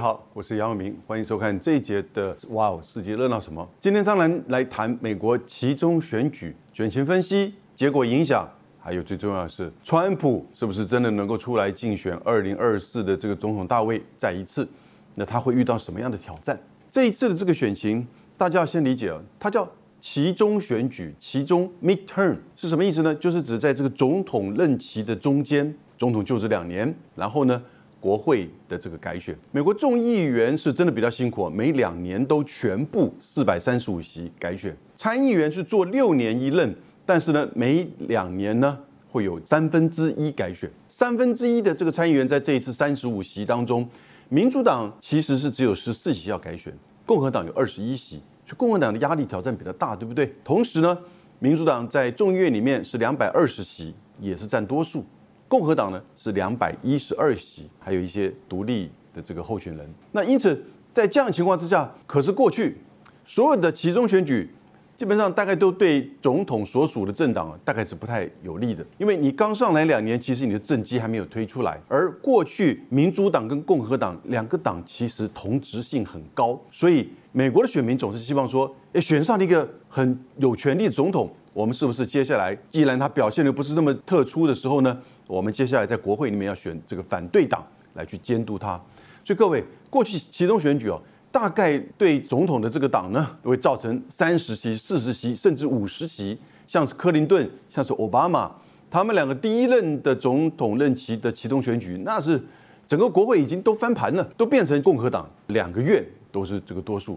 好，我是杨永明，欢迎收看这一节的《哇哦世界热闹什么》。今天当然来谈美国其中选举选情分析、结果影响，还有最重要的是，川普是不是真的能够出来竞选二零二四的这个总统大位再一次？那他会遇到什么样的挑战？这一次的这个选情，大家要先理解啊，它叫其中选举，其中 midterm 是什么意思呢？就是指在这个总统任期的中间，总统就职两年，然后呢？国会的这个改选，美国众议员是真的比较辛苦，每两年都全部四百三十五席改选。参议员是做六年一任，但是呢，每两年呢会有三分之一改选。三分之一的这个参议员在这一次三十五席当中，民主党其实是只有十四席要改选，共和党有二十一席，所以共和党的压力挑战比较大，对不对？同时呢，民主党在众议院里面是两百二十席，也是占多数。共和党呢是两百一十二席，还有一些独立的这个候选人。那因此在这样情况之下，可是过去所有的其中选举，基本上大概都对总统所属的政党大概是不太有利的，因为你刚上来两年，其实你的政绩还没有推出来。而过去民主党跟共和党两个党其实同质性很高，所以美国的选民总是希望说，诶，选上了一个很有权力的总统，我们是不是接下来既然他表现的不是那么特殊的时候呢？我们接下来在国会里面要选这个反对党来去监督他，所以各位过去其中选举哦，大概对总统的这个党呢，会造成三十席、四十席甚至五十席，像是克林顿、像是奥巴马，他们两个第一任的总统任期的其中选举，那是整个国会已经都翻盘了，都变成共和党两个月都是这个多数。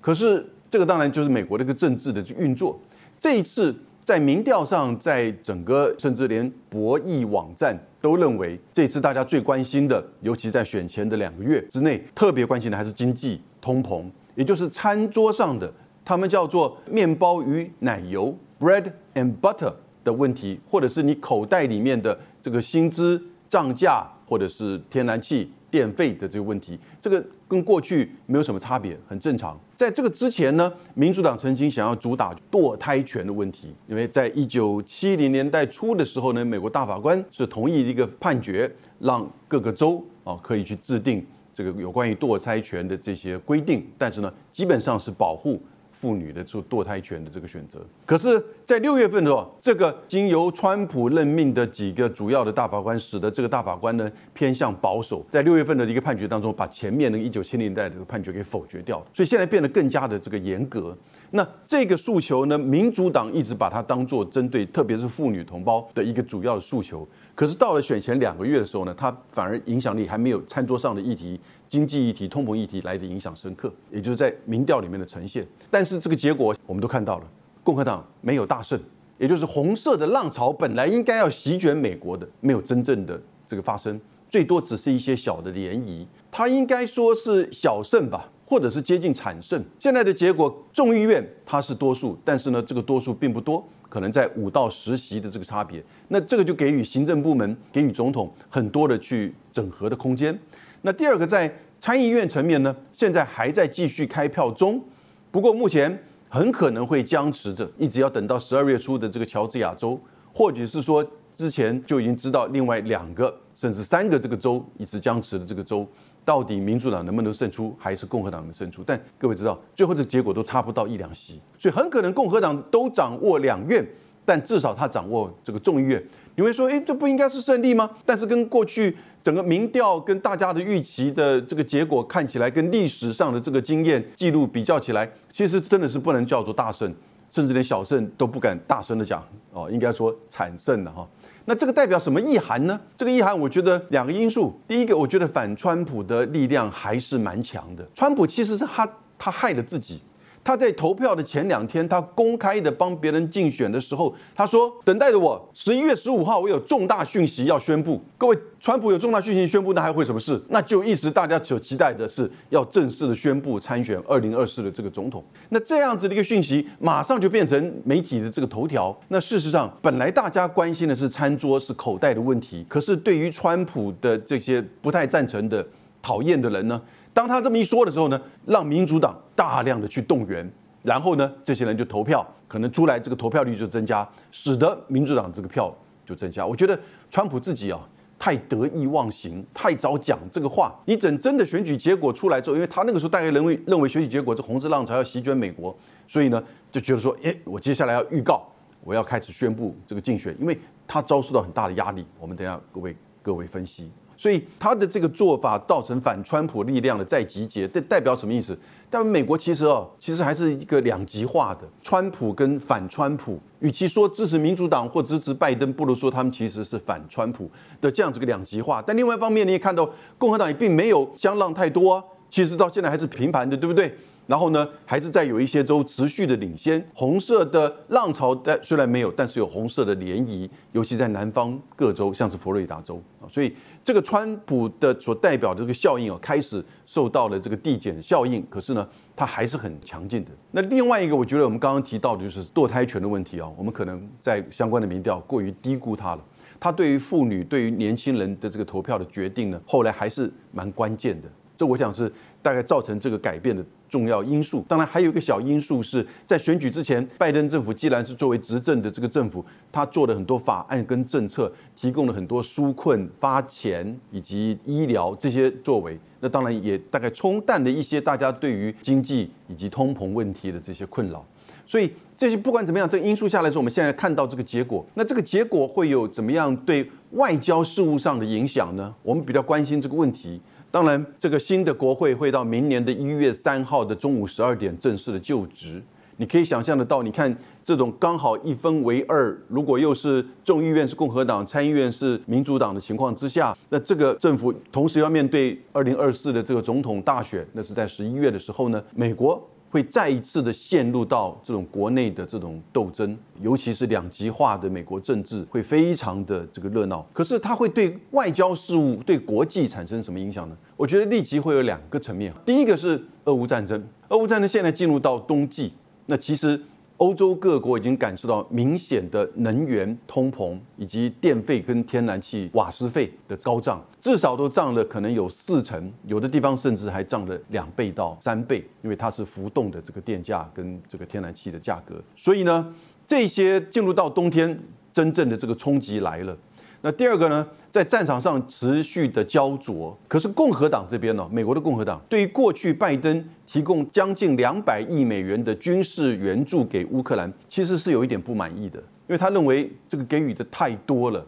可是这个当然就是美国的一个政治的运作，这一次。在民调上，在整个甚至连博弈网站都认为，这次大家最关心的，尤其在选前的两个月之内，特别关心的还是经济通膨，也就是餐桌上的他们叫做面包与奶油 （bread and butter） 的问题，或者是你口袋里面的这个薪资涨价，或者是天然气。电费的这个问题，这个跟过去没有什么差别，很正常。在这个之前呢，民主党曾经想要主打堕胎权的问题，因为在一九七零年代初的时候呢，美国大法官是同意一个判决，让各个州啊可以去制定这个有关于堕胎权的这些规定，但是呢，基本上是保护。妇女的做堕胎权的这个选择，可是，在六月份的时候，这个经由川普任命的几个主要的大法官，使得这个大法官呢偏向保守，在六月份的一个判决当中，把前面那个一九七零年代的判决给否决掉了，所以现在变得更加的这个严格。那这个诉求呢，民主党一直把它当做针对特别是妇女同胞的一个主要的诉求，可是到了选前两个月的时候呢，它反而影响力还没有餐桌上的议题。经济议题、通膨议题来的影响深刻，也就是在民调里面的呈现。但是这个结果我们都看到了，共和党没有大胜，也就是红色的浪潮本来应该要席卷美国的，没有真正的这个发生，最多只是一些小的涟漪。它应该说是小胜吧，或者是接近惨胜。现在的结果，众议院它是多数，但是呢，这个多数并不多，可能在五到十席的这个差别。那这个就给予行政部门、给予总统很多的去整合的空间。那第二个在参议院层面呢，现在还在继续开票中，不过目前很可能会僵持着，一直要等到十二月初的这个乔治亚州，或者是说之前就已经知道另外两个甚至三个这个州一直僵持的这个州，到底民主党能不能胜出，还是共和党能胜出？但各位知道，最后这结果都差不到一两席，所以很可能共和党都掌握两院，但至少他掌握这个众议院。你会说，哎，这不应该是胜利吗？但是跟过去。整个民调跟大家的预期的这个结果看起来，跟历史上的这个经验记录比较起来，其实真的是不能叫做大胜，甚至连小胜都不敢大声的讲哦，应该说惨胜的哈。那这个代表什么意涵呢？这个意涵，我觉得两个因素。第一个，我觉得反川普的力量还是蛮强的。川普其实是他他害了自己。他在投票的前两天，他公开的帮别人竞选的时候，他说：“等待着我，十一月十五号，我有重大讯息要宣布。”各位，川普有重大讯息宣布，那还会什么事？那就一直大家所期待的是要正式的宣布参选二零二四的这个总统。那这样子的一个讯息，马上就变成媒体的这个头条。那事实上，本来大家关心的是餐桌是口袋的问题，可是对于川普的这些不太赞成的、讨厌的人呢？当他这么一说的时候呢，让民主党大量的去动员，然后呢，这些人就投票，可能出来这个投票率就增加，使得民主党这个票就增加。我觉得川普自己啊，太得意忘形，太早讲这个话。你等真的选举结果出来之后，因为他那个时候大概认为认为选举结果这红色浪潮要席卷美国，所以呢就觉得说，哎，我接下来要预告，我要开始宣布这个竞选，因为他遭受到很大的压力。我们等下各位各位分析。所以他的这个做法造成反川普力量的再集结，这代表什么意思？但美国其实哦，其实还是一个两极化的，川普跟反川普，与其说支持民主党或支持拜登，不如说他们其实是反川普的这样子个两极化。但另外一方面，你也看到共和党也并没有相让太多啊，其实到现在还是平盘的，对不对？然后呢，还是在有一些州持续的领先，红色的浪潮但虽然没有，但是有红色的涟漪，尤其在南方各州，像是佛罗里达州啊，所以这个川普的所代表的这个效应啊，开始受到了这个递减效应，可是呢，它还是很强劲的。那另外一个，我觉得我们刚刚提到的就是堕胎权的问题啊，我们可能在相关的民调过于低估它了，它对于妇女、对于年轻人的这个投票的决定呢，后来还是蛮关键的。这我想是大概造成这个改变的。重要因素，当然还有一个小因素是在选举之前，拜登政府既然是作为执政的这个政府，他做了很多法案跟政策，提供了很多纾困、发钱以及医疗这些作为，那当然也大概冲淡了一些大家对于经济以及通膨问题的这些困扰。所以这些不管怎么样，这个因素下来之后，我们现在看到这个结果，那这个结果会有怎么样对外交事务上的影响呢？我们比较关心这个问题。当然，这个新的国会会到明年的一月三号的中午十二点正式的就职。你可以想象得到，你看这种刚好一分为二，如果又是众议院是共和党，参议院是民主党的情况之下，那这个政府同时要面对二零二四的这个总统大选，那是在十一月的时候呢，美国。会再一次的陷入到这种国内的这种斗争，尤其是两极化的美国政治会非常的这个热闹。可是它会对外交事务、对国际产生什么影响呢？我觉得立即会有两个层面。第一个是俄乌战争，俄乌战争现在进入到冬季，那其实。欧洲各国已经感受到明显的能源通膨，以及电费跟天然气瓦斯费的高涨，至少都涨了可能有四成，有的地方甚至还涨了两倍到三倍，因为它是浮动的这个电价跟这个天然气的价格。所以呢，这些进入到冬天，真正的这个冲击来了。那第二个呢，在战场上持续的焦灼。可是共和党这边呢，美国的共和党对于过去拜登提供将近两百亿美元的军事援助给乌克兰，其实是有一点不满意的，因为他认为这个给予的太多了，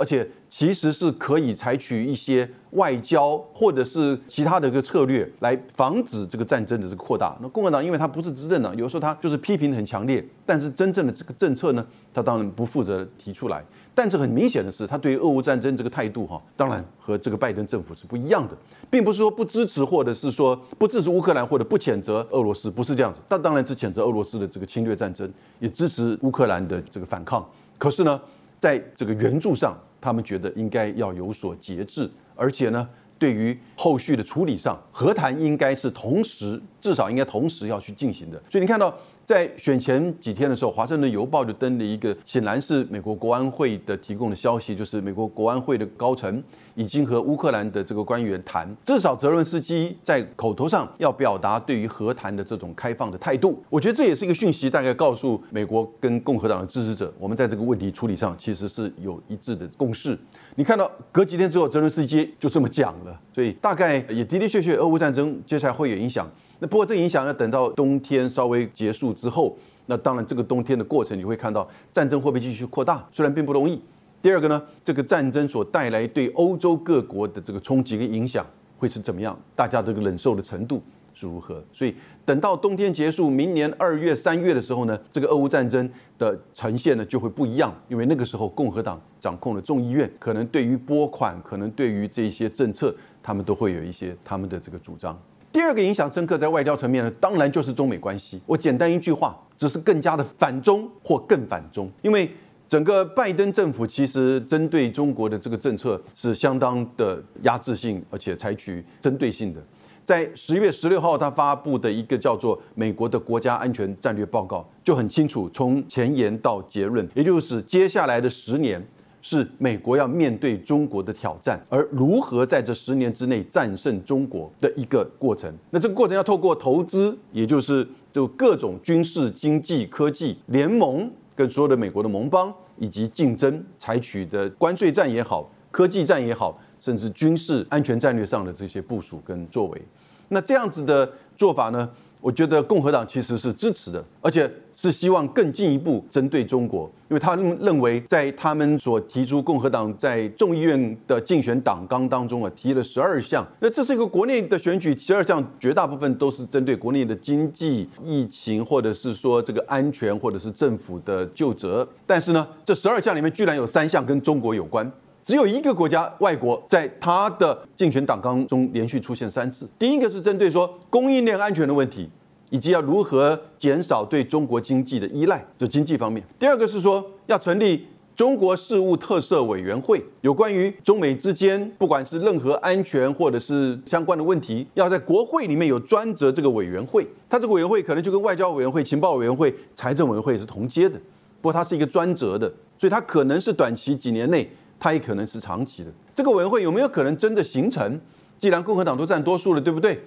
而且其实是可以采取一些外交或者是其他的一个策略来防止这个战争的这个扩大。那共和党因为他不是执政党，有时候他就是批评很强烈，但是真正的这个政策呢，他当然不负责提出来。但是很明显的是，他对于俄乌战争这个态度，哈，当然和这个拜登政府是不一样的，并不是说不支持，或者是说不支持乌克兰，或者不谴责俄罗斯，不是这样子。但当然是谴责俄罗斯的这个侵略战争，也支持乌克兰的这个反抗。可是呢，在这个援助上，他们觉得应该要有所节制，而且呢，对于后续的处理上，和谈应该是同时，至少应该同时要去进行的。所以你看到。在选前几天的时候，《华盛顿邮报》就登了一个，显然是美国国安会的提供的消息，就是美国国安会的高层已经和乌克兰的这个官员谈，至少泽伦斯基在口头上要表达对于和谈的这种开放的态度。我觉得这也是一个讯息，大概告诉美国跟共和党的支持者，我们在这个问题处理上其实是有一致的共识。你看到隔几天之后，泽伦斯基就这么讲了，所以大概也的的确确，俄乌战争接下来会有影响。那不过这影响要等到冬天稍微结束之后，那当然这个冬天的过程你会看到战争会不会继续扩大，虽然并不容易。第二个呢，这个战争所带来对欧洲各国的这个冲击跟影响会是怎么样？大家这个忍受的程度是如何？所以等到冬天结束，明年二月、三月的时候呢，这个俄乌战争的呈现呢就会不一样，因为那个时候共和党掌控了众议院，可能对于拨款，可能对于这些政策，他们都会有一些他们的这个主张。第二个影响深刻在外交层面呢，当然就是中美关系。我简单一句话，只是更加的反中或更反中。因为整个拜登政府其实针对中国的这个政策是相当的压制性，而且采取针对性的。在十月十六号，他发布的一个叫做《美国的国家安全战略报告》就很清楚，从前言到结论，也就是接下来的十年。是美国要面对中国的挑战，而如何在这十年之内战胜中国的一个过程。那这个过程要透过投资，也就是就各种军事、经济、科技联盟，跟所有的美国的盟邦以及竞争，采取的关税战也好，科技战也好，甚至军事安全战略上的这些部署跟作为。那这样子的做法呢，我觉得共和党其实是支持的，而且。是希望更进一步针对中国，因为他们认为，在他们所提出共和党在众议院的竞选党纲当中啊，提了十二项。那这是一个国内的选举，十二项绝大部分都是针对国内的经济、疫情，或者是说这个安全，或者是政府的就责。但是呢，这十二项里面居然有三项跟中国有关，只有一个国家外国在他的竞选党纲中连续出现三次。第一个是针对说供应链安全的问题。以及要如何减少对中国经济的依赖，就经济方面。第二个是说要成立中国事务特色委员会，有关于中美之间，不管是任何安全或者是相关的问题，要在国会里面有专责这个委员会。它这个委员会可能就跟外交委员会、情报委员会、财政委员会是同阶的，不过它是一个专责的，所以它可能是短期几年内，它也可能是长期的。这个委员会有没有可能真的形成？既然共和党都占多数了，对不对？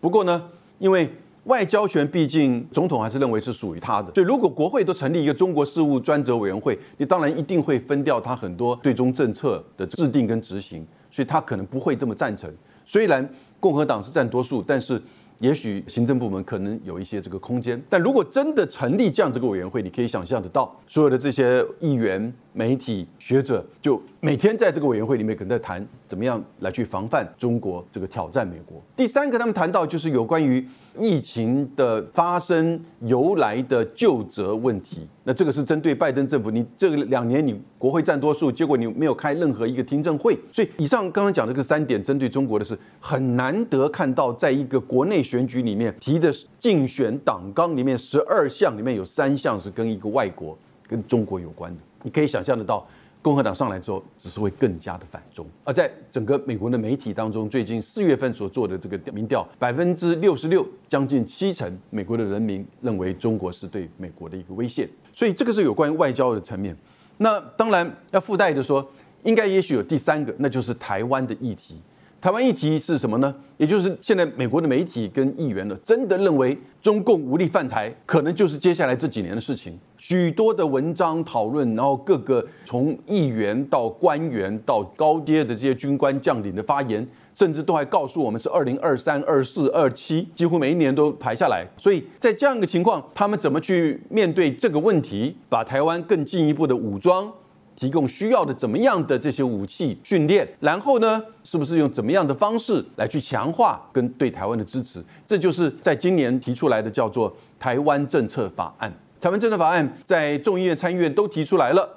不过呢，因为外交权毕竟总统还是认为是属于他的，所以如果国会都成立一个中国事务专责委员会，你当然一定会分掉他很多对中政策的制定跟执行，所以他可能不会这么赞成。虽然共和党是占多数，但是也许行政部门可能有一些这个空间。但如果真的成立这样这个委员会，你可以想象得到，所有的这些议员、媒体、学者就每天在这个委员会里面可能在谈怎么样来去防范中国这个挑战美国。第三个，他们谈到就是有关于。疫情的发生由来的就责问题，那这个是针对拜登政府。你这两年你国会占多数，结果你没有开任何一个听证会，所以以上刚刚讲的这三点针对中国的是很难得看到，在一个国内选举里面提的竞选党纲里面十二项里面有三项是跟一个外国跟中国有关的，你可以想象得到。共和党上来之后，只是会更加的反中。而在整个美国的媒体当中，最近四月份所做的这个民调，百分之六十六，将近七成，美国的人民认为中国是对美国的一个威胁。所以这个是有关于外交的层面。那当然要附带的说，应该也许有第三个，那就是台湾的议题。台湾议题是什么呢？也就是现在美国的媒体跟议员呢，真的认为中共无力犯台，可能就是接下来这几年的事情。许多的文章讨论，然后各个从议员到官员到高阶的这些军官将领的发言，甚至都还告诉我们是二零二三、二四、二七，几乎每一年都排下来。所以在这样一个情况，他们怎么去面对这个问题，把台湾更进一步的武装？提供需要的怎么样的这些武器训练，然后呢，是不是用怎么样的方式来去强化跟对台湾的支持？这就是在今年提出来的叫做台湾政策法案。台湾政策法案在众议院、参议院都提出来了，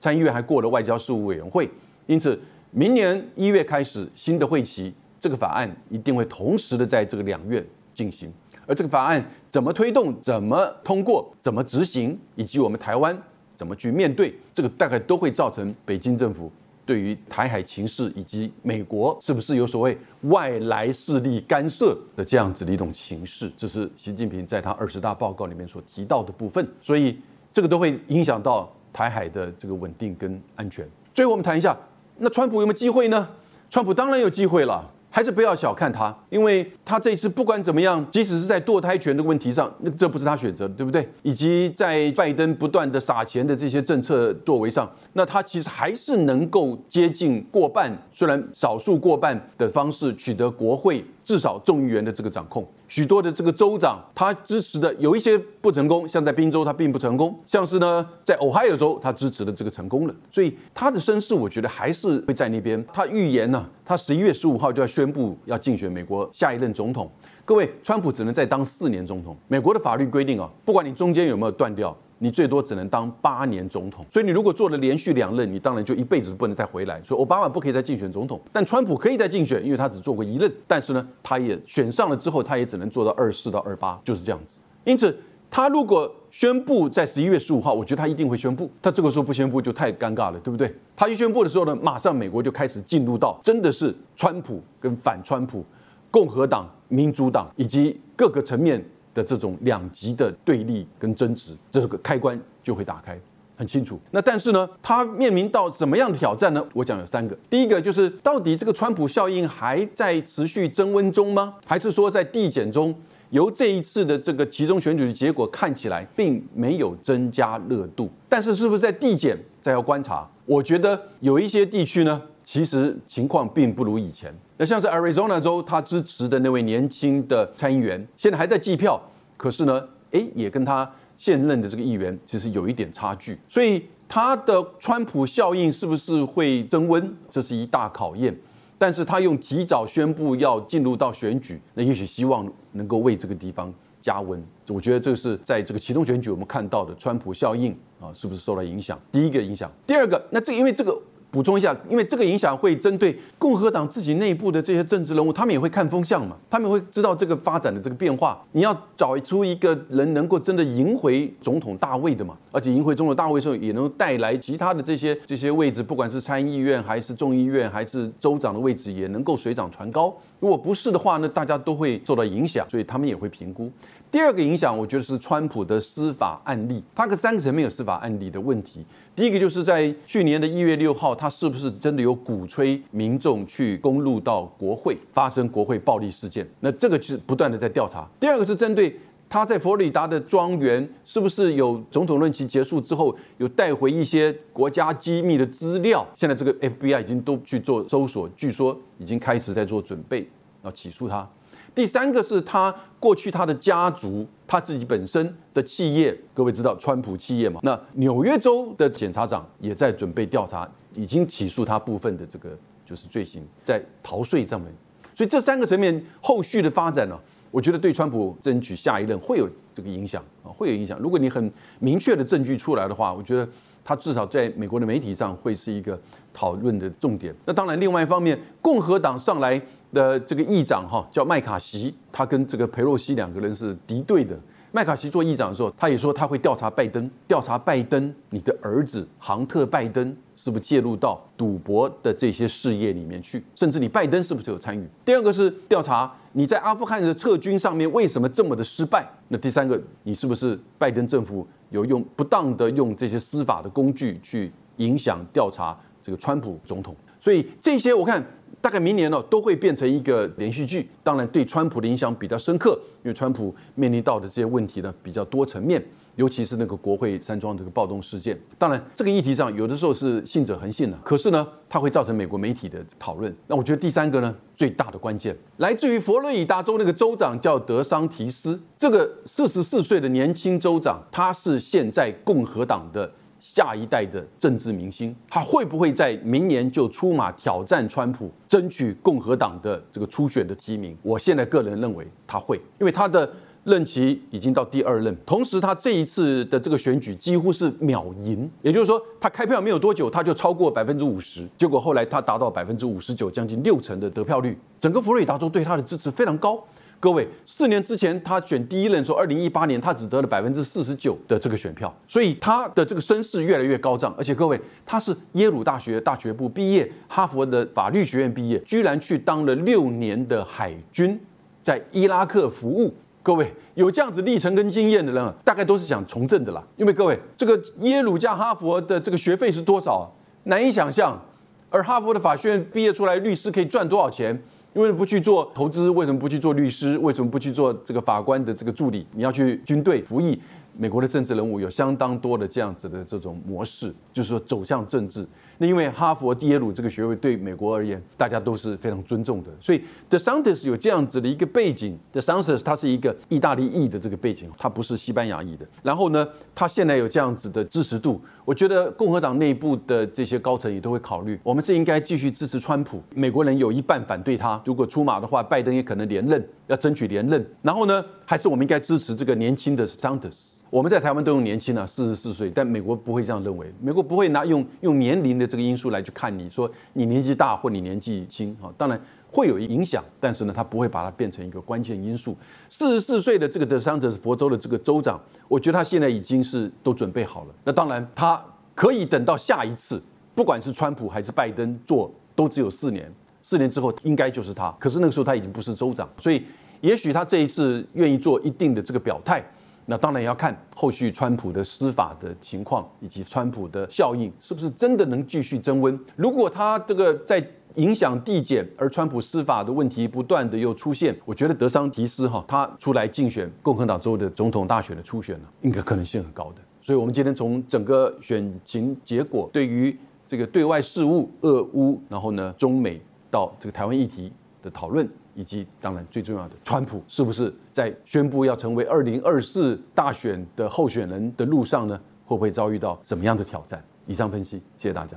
参议院还过了外交事务委员会，因此明年一月开始新的会期，这个法案一定会同时的在这个两院进行。而这个法案怎么推动、怎么通过、怎么执行，以及我们台湾。怎么去面对这个，大概都会造成北京政府对于台海情势以及美国是不是有所谓外来势力干涉的这样子的一种情势，这是习近平在他二十大报告里面所提到的部分。所以这个都会影响到台海的这个稳定跟安全。最后我们谈一下，那川普有没有机会呢？川普当然有机会了。还是不要小看他，因为他这次不管怎么样，即使是在堕胎权的问题上，那这不是他选择的，对不对？以及在拜登不断的撒钱的这些政策作为上，那他其实还是能够接近过半，虽然少数过半的方式取得国会。至少众议员的这个掌控，许多的这个州长他支持的有一些不成功，像在宾州他并不成功，像是呢在 Ohio 州他支持的这个成功了，所以他的声势我觉得还是会在那边。他预言呢，他十一月十五号就要宣布要竞选美国下一任总统。各位，川普只能再当四年总统。美国的法律规定啊，不管你中间有没有断掉。你最多只能当八年总统，所以你如果做了连续两任，你当然就一辈子不能再回来。所以奥巴马不可以再竞选总统，但川普可以再竞选，因为他只做过一任。但是呢，他也选上了之后，他也只能做到二四到二八，就是这样子。因此，他如果宣布在十一月十五号，我觉得他一定会宣布。他这个时候不宣布就太尴尬了，对不对？他一宣布的时候呢，马上美国就开始进入到真的是川普跟反川普、共和党、民主党以及各个层面。的这种两极的对立跟争执，这个开关就会打开，很清楚。那但是呢，他面临到怎么样的挑战呢？我讲有三个。第一个就是，到底这个川普效应还在持续增温中吗？还是说在递减中？由这一次的这个集中选举的结果看起来，并没有增加热度。但是是不是在递减，再要观察？我觉得有一些地区呢。其实情况并不如以前。那像是 Arizona 州，他支持的那位年轻的参议员，现在还在计票，可是呢，诶，也跟他现任的这个议员其实有一点差距，所以他的川普效应是不是会增温，这是一大考验。但是他用提早宣布要进入到选举，那也许希望能够为这个地方加温。我觉得这是在这个启动选举我们看到的川普效应啊，是不是受到影响？第一个影响，第二个，那这因为这个。补充一下，因为这个影响会针对共和党自己内部的这些政治人物，他们也会看风向嘛，他们会知道这个发展的这个变化。你要找出一个人能够真的赢回总统大位的嘛，而且赢回总统大位的时候，也能带来其他的这些这些位置，不管是参议院还是众议院还是州长的位置，也能够水涨船高。如果不是的话，那大家都会受到影响，所以他们也会评估。第二个影响，我觉得是川普的司法案例，他个三个层面有司法案例的问题。第一个就是在去年的一月六号，他是不是真的有鼓吹民众去攻入到国会，发生国会暴力事件？那这个是不断的在调查。第二个是针对他在佛罗里达的庄园，是不是有总统任期结束之后有带回一些国家机密的资料？现在这个 FBI 已经都去做搜索，据说已经开始在做准备，要起诉他。第三个是他过去他的家族，他自己本身的企业，各位知道川普企业嘛？那纽约州的检察长也在准备调查，已经起诉他部分的这个就是罪行，在逃税上面。所以这三个层面后续的发展呢，我觉得对川普争取下一任会有这个影响啊，会有影响。如果你很明确的证据出来的话，我觉得他至少在美国的媒体上会是一个讨论的重点。那当然，另外一方面，共和党上来。的这个议长哈叫麦卡锡，他跟这个佩洛西两个人是敌对的。麦卡锡做议长的时候，他也说他会调查拜登，调查拜登你的儿子杭特拜登是不是介入到赌博的这些事业里面去，甚至你拜登是不是有参与。第二个是调查你在阿富汗的撤军上面为什么这么的失败。那第三个，你是不是拜登政府有用不当的用这些司法的工具去影响调查这个川普总统？所以这些我看。大概明年呢都会变成一个连续剧，当然对川普的影响比较深刻，因为川普面临到的这些问题呢比较多层面，尤其是那个国会山庄这个暴动事件。当然这个议题上有的时候是信者恒信的，可是呢它会造成美国媒体的讨论。那我觉得第三个呢最大的关键来自于佛罗里达州那个州长叫德桑提斯，这个四十四岁的年轻州长，他是现在共和党的。下一代的政治明星，他会不会在明年就出马挑战川普，争取共和党的这个初选的提名？我现在个人认为他会，因为他的任期已经到第二任，同时他这一次的这个选举几乎是秒赢，也就是说他开票没有多久他就超过百分之五十，结果后来他达到百分之五十九，将近六成的得票率，整个佛罗里达州对他的支持非常高。各位，四年之前他选第一任，说二零一八年他只得了百分之四十九的这个选票，所以他的这个声势越来越高涨。而且各位，他是耶鲁大学大学部毕业，哈佛的法律学院毕业，居然去当了六年的海军，在伊拉克服务。各位有这样子历程跟经验的人，大概都是想从政的啦。因为各位，这个耶鲁加哈佛的这个学费是多少，难以想象。而哈佛的法学院毕业出来律师可以赚多少钱？为什么不去做投资？为什么不去做律师？为什么不去做这个法官的这个助理？你要去军队服役？美国的政治人物有相当多的这样子的这种模式，就是说走向政治。那因为哈佛、耶鲁这个学位对美国而言，大家都是非常尊重的，所以 The Sanders 有这样子的一个背景。The Sanders 他是一个意大利裔的这个背景，他不是西班牙裔的。然后呢，他现在有这样子的支持度，我觉得共和党内部的这些高层也都会考虑，我们是应该继续支持川普。美国人有一半反对他，如果出马的话，拜登也可能连任，要争取连任。然后呢，还是我们应该支持这个年轻的 Sanders。我们在台湾都用年轻啊，四十四岁，但美国不会这样认为，美国不会拿用用年龄的这个因素来去看你说你年纪大或你年纪轻啊，当然会有影响，但是呢，他不会把它变成一个关键因素。四十四岁的这个德桑德是佛州的这个州长，我觉得他现在已经是都准备好了。那当然，他可以等到下一次，不管是川普还是拜登做，都只有四年，四年之后应该就是他。可是那个时候他已经不是州长，所以也许他这一次愿意做一定的这个表态。那当然也要看后续川普的司法的情况，以及川普的效应是不是真的能继续增温。如果他这个在影响递减，而川普司法的问题不断的又出现，我觉得德桑提斯哈他出来竞选共和党州的总统大选的初选呢，应该可能性很高的。所以，我们今天从整个选情结果，对于这个对外事务、俄乌，然后呢，中美到这个台湾议题的讨论，以及当然最重要的，川普是不是在宣布要成为二零二四大选的候选人的路上呢，会不会遭遇到什么样的挑战？以上分析，谢谢大家。